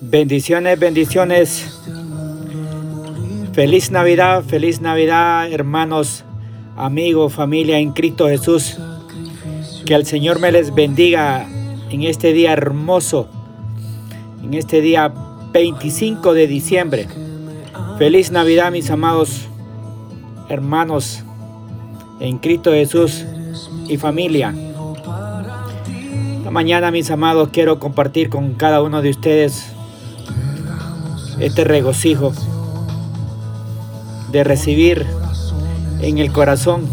Bendiciones, bendiciones. Feliz Navidad, feliz Navidad, hermanos, amigos, familia en Cristo Jesús. Que el Señor me les bendiga en este día hermoso, en este día 25 de diciembre. Feliz Navidad, mis amados hermanos en Cristo Jesús y familia. Esta mañana, mis amados, quiero compartir con cada uno de ustedes este regocijo de recibir en el corazón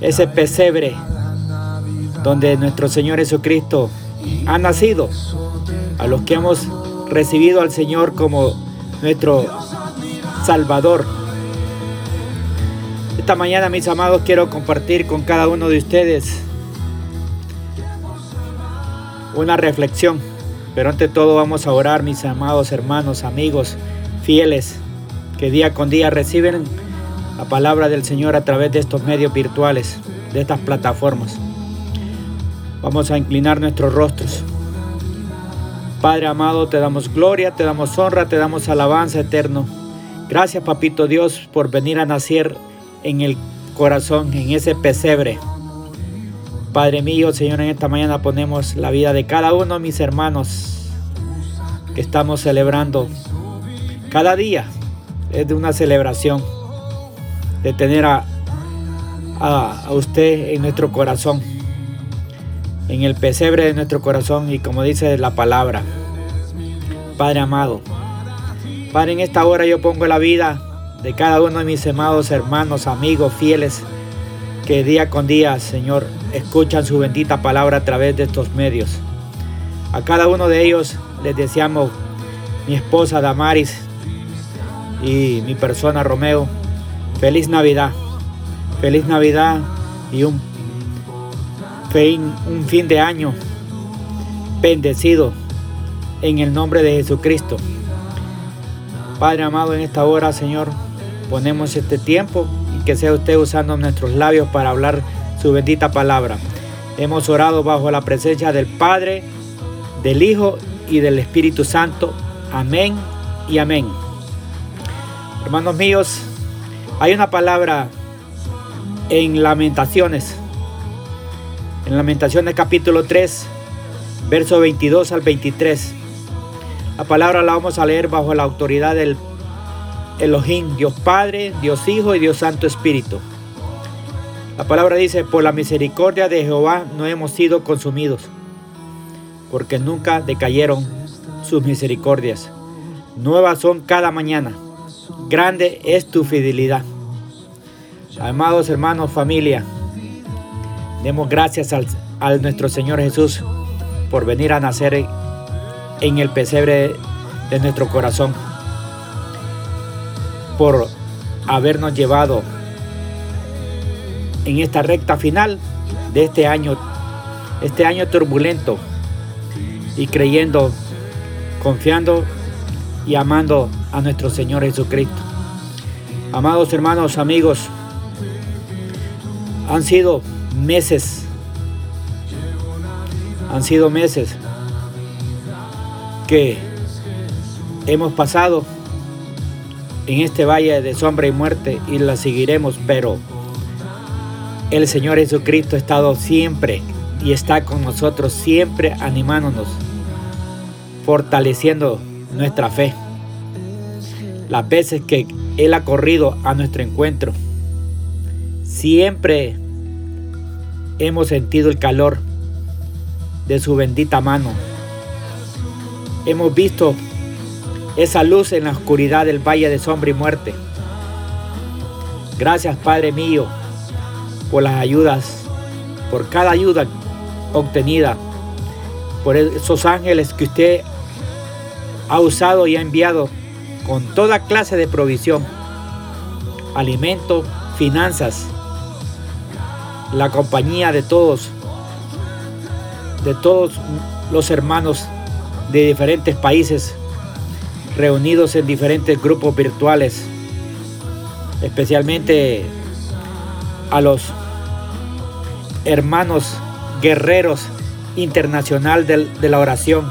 ese pesebre donde nuestro Señor Jesucristo ha nacido, a los que hemos recibido al Señor como nuestro Salvador. Esta mañana, mis amados, quiero compartir con cada uno de ustedes una reflexión pero ante todo vamos a orar, mis amados hermanos, amigos, fieles, que día con día reciben la palabra del Señor a través de estos medios virtuales, de estas plataformas. Vamos a inclinar nuestros rostros. Padre amado, te damos gloria, te damos honra, te damos alabanza eterno. Gracias, Papito Dios, por venir a nacer en el corazón, en ese pesebre Padre mío, Señor, en esta mañana ponemos la vida de cada uno de mis hermanos que estamos celebrando. Cada día es de una celebración, de tener a, a, usted en nuestro corazón, en el pesebre de nuestro corazón y como dice la palabra, Padre amado. Padre, en esta hora yo pongo la vida de cada uno de mis amados hermanos, amigos, fieles, que día con día, Señor, escuchan su bendita palabra a través de estos medios. A cada uno de ellos les deseamos, mi esposa Damaris y mi persona Romeo, feliz Navidad, feliz Navidad y un fin, un fin de año bendecido en el nombre de Jesucristo. Padre amado, en esta hora, Señor, ponemos este tiempo que sea usted usando nuestros labios para hablar su bendita palabra. Hemos orado bajo la presencia del Padre, del Hijo y del Espíritu Santo. Amén y amén. Hermanos míos, hay una palabra en Lamentaciones. En Lamentaciones capítulo 3, verso 22 al 23. La palabra la vamos a leer bajo la autoridad del Elohim, Dios Padre, Dios Hijo y Dios Santo Espíritu. La palabra dice, por la misericordia de Jehová no hemos sido consumidos, porque nunca decayeron sus misericordias. Nuevas son cada mañana. Grande es tu fidelidad. Amados hermanos, familia, demos gracias al, a nuestro Señor Jesús por venir a nacer en el pesebre de nuestro corazón por habernos llevado en esta recta final de este año, este año turbulento y creyendo, confiando y amando a nuestro Señor Jesucristo. Amados hermanos, amigos, han sido meses, han sido meses que hemos pasado en este valle de sombra y muerte y la seguiremos, pero el Señor Jesucristo ha estado siempre y está con nosotros siempre animándonos, fortaleciendo nuestra fe. Las veces que Él ha corrido a nuestro encuentro, siempre hemos sentido el calor de su bendita mano. Hemos visto esa luz en la oscuridad del valle de sombra y muerte. Gracias Padre mío por las ayudas, por cada ayuda obtenida, por esos ángeles que usted ha usado y ha enviado con toda clase de provisión, alimento, finanzas, la compañía de todos, de todos los hermanos de diferentes países reunidos en diferentes grupos virtuales, especialmente a los hermanos guerreros internacional de, la oración.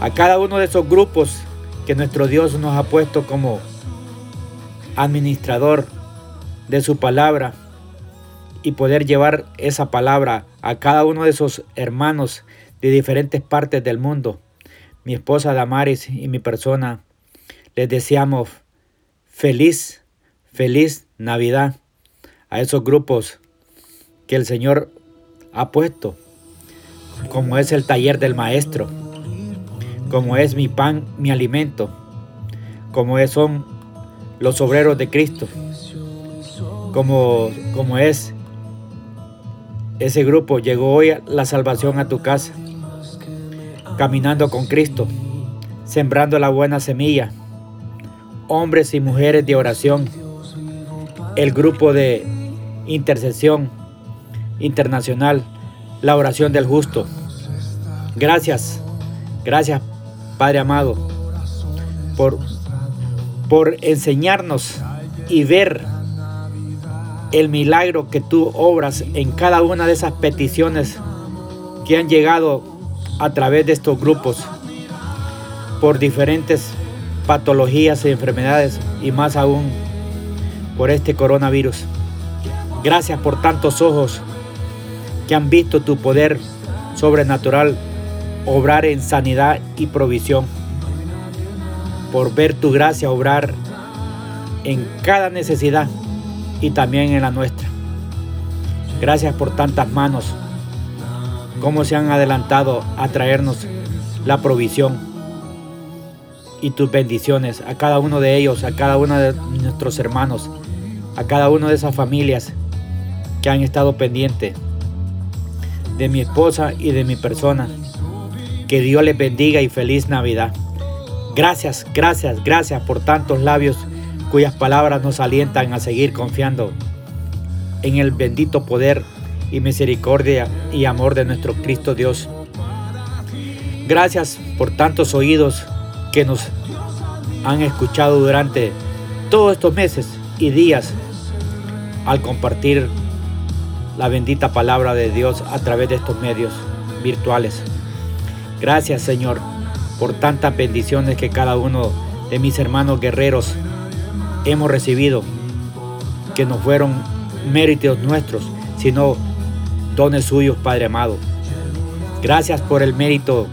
a cada uno de esos grupos que nuestro Dios nos ha puesto como administrador de su palabra y poder llevar esa palabra a cada uno de esos hermanos de diferentes partes del mundo. Mi esposa Damaris y mi persona les deseamos feliz, feliz Navidad a esos grupos que el Señor ha puesto, como es el taller del maestro, como es mi pan, mi alimento, como es, son los obreros de Cristo, como, como es ese grupo, llegó hoy la salvación a tu casa, caminando con Cristo, sembrando la buena semilla, hombres y mujeres de oración, el grupo de intercesión internacional, la oración del justo. Gracias, gracias Padre amado, por, por enseñarnos y ver el milagro que tú obras en cada una de esas peticiones que han llegado a través de estos grupos por diferentes patologías y enfermedades y más aún por este coronavirus. Gracias por tantos ojos que han visto tu poder sobrenatural obrar en sanidad y provisión. Por ver tu gracia obrar en cada necesidad y también en la nuestra. Gracias por tantas manos, como se han adelantado a traernos la provisión y tus bendiciones a cada uno de ellos, a cada uno de nuestros hermanos, a cada una de esas familias que han estado pendientes de mi esposa y de mi persona. Que Dios les bendiga y feliz Navidad. Gracias, gracias, gracias por tantos labios cuyas palabras nos alientan a seguir confiando en el bendito poder y misericordia y amor de nuestro Cristo Dios. Gracias por tantos oídos que nos han escuchado durante todos estos meses y días al compartir la bendita palabra de Dios a través de estos medios virtuales. Gracias Señor por tantas bendiciones que cada uno de mis hermanos guerreros hemos recibido, que no fueron méritos nuestros, sino dones suyos, Padre amado. Gracias por el mérito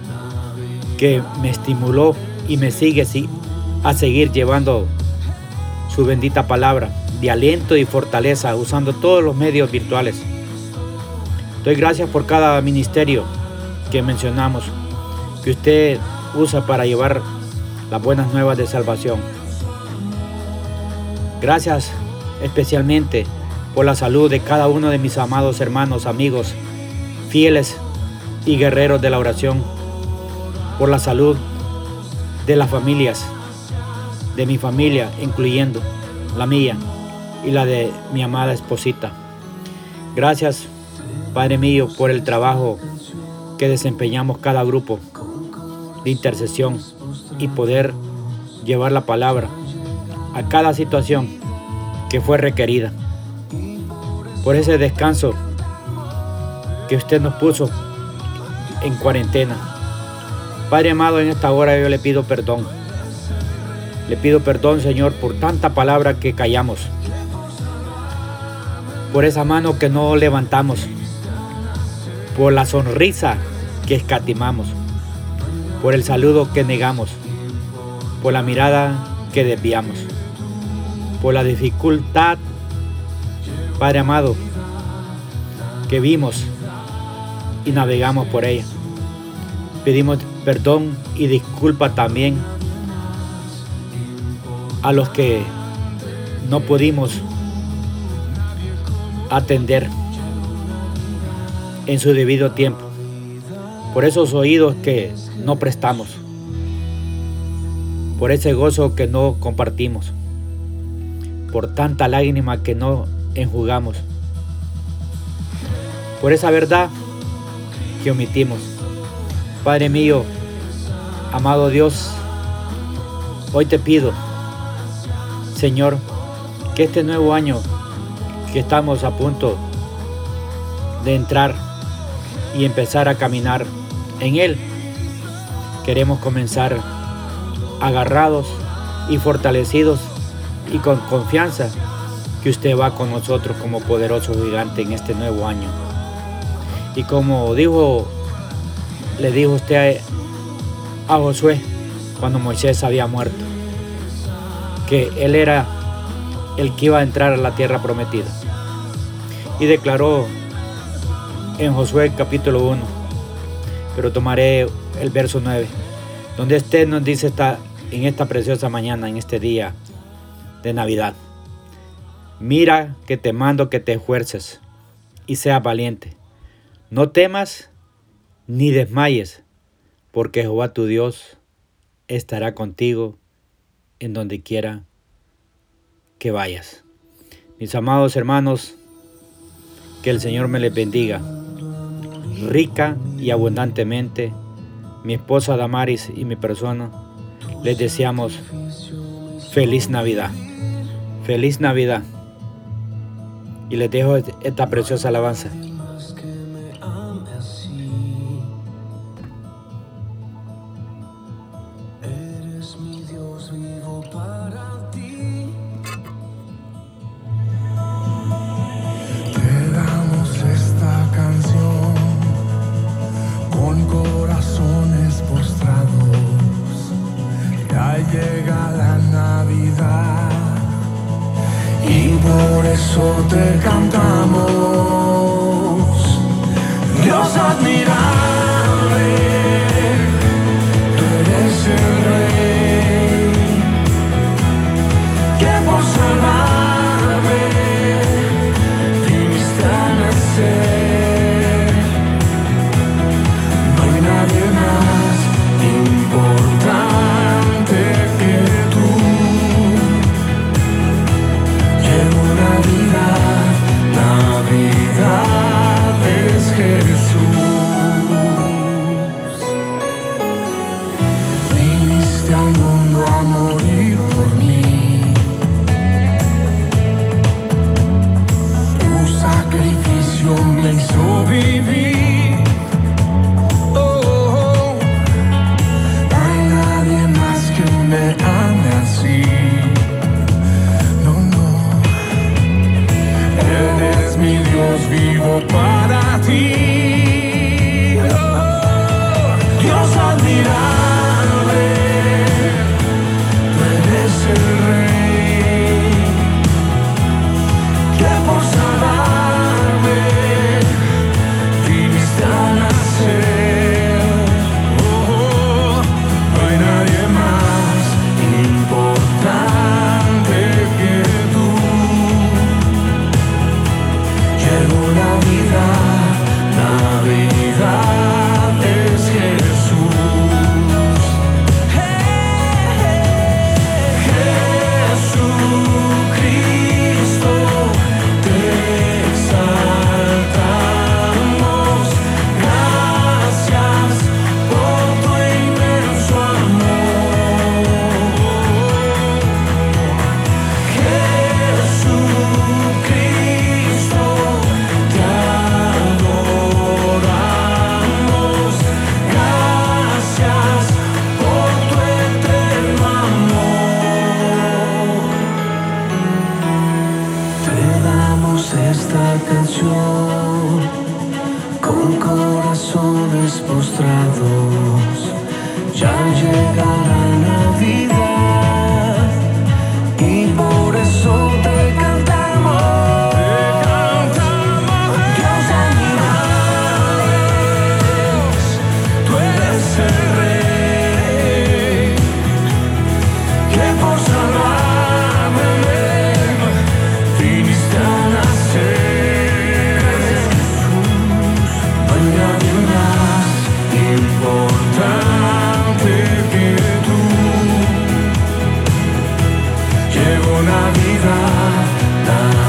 que me estimuló y me sigue a seguir llevando su bendita palabra de aliento y fortaleza usando todos los medios virtuales. Doy gracias por cada ministerio que mencionamos, que usted usa para llevar las buenas nuevas de salvación. Gracias especialmente por la salud de cada uno de mis amados hermanos, amigos, fieles y guerreros de la oración, por la salud de las familias, de mi familia, incluyendo la mía y la de mi amada esposita. Gracias, Padre mío, por el trabajo que desempeñamos cada grupo de intercesión y poder llevar la palabra a cada situación que fue requerida. Por ese descanso que usted nos puso en cuarentena. Padre amado, en esta hora yo le pido perdón. Le pido perdón, Señor, por tanta palabra que callamos. Por esa mano que no levantamos. Por la sonrisa que escatimamos. Por el saludo que negamos. Por la mirada que desviamos por la dificultad, Padre amado, que vimos y navegamos por ella. Pedimos perdón y disculpa también a los que no pudimos atender en su debido tiempo, por esos oídos que no prestamos, por ese gozo que no compartimos por tanta lágrima que no enjugamos, por esa verdad que omitimos. Padre mío, amado Dios, hoy te pido, Señor, que este nuevo año que estamos a punto de entrar y empezar a caminar en Él, queremos comenzar agarrados y fortalecidos y con confianza que usted va con nosotros como poderoso gigante en este nuevo año. Y como dijo, le dijo usted a, Josué cuando Moisés había muerto, que él era el que iba a entrar a la tierra prometida. Y declaró en Josué capítulo 1, pero tomaré el verso 9, donde usted nos dice esta, en esta preciosa mañana, en este día de Navidad. Mira que te mando que te esfuerces y seas valiente. No temas ni desmayes, porque Jehová tu Dios estará contigo en donde quiera que vayas. Mis amados hermanos, que el Señor me les bendiga rica y abundantemente. Mi esposa Damaris y mi persona les deseamos feliz Navidad. Feliz Navidad. Y les dejo esta preciosa alabanza. Por eso te cantamos. Dios admirable, una vida.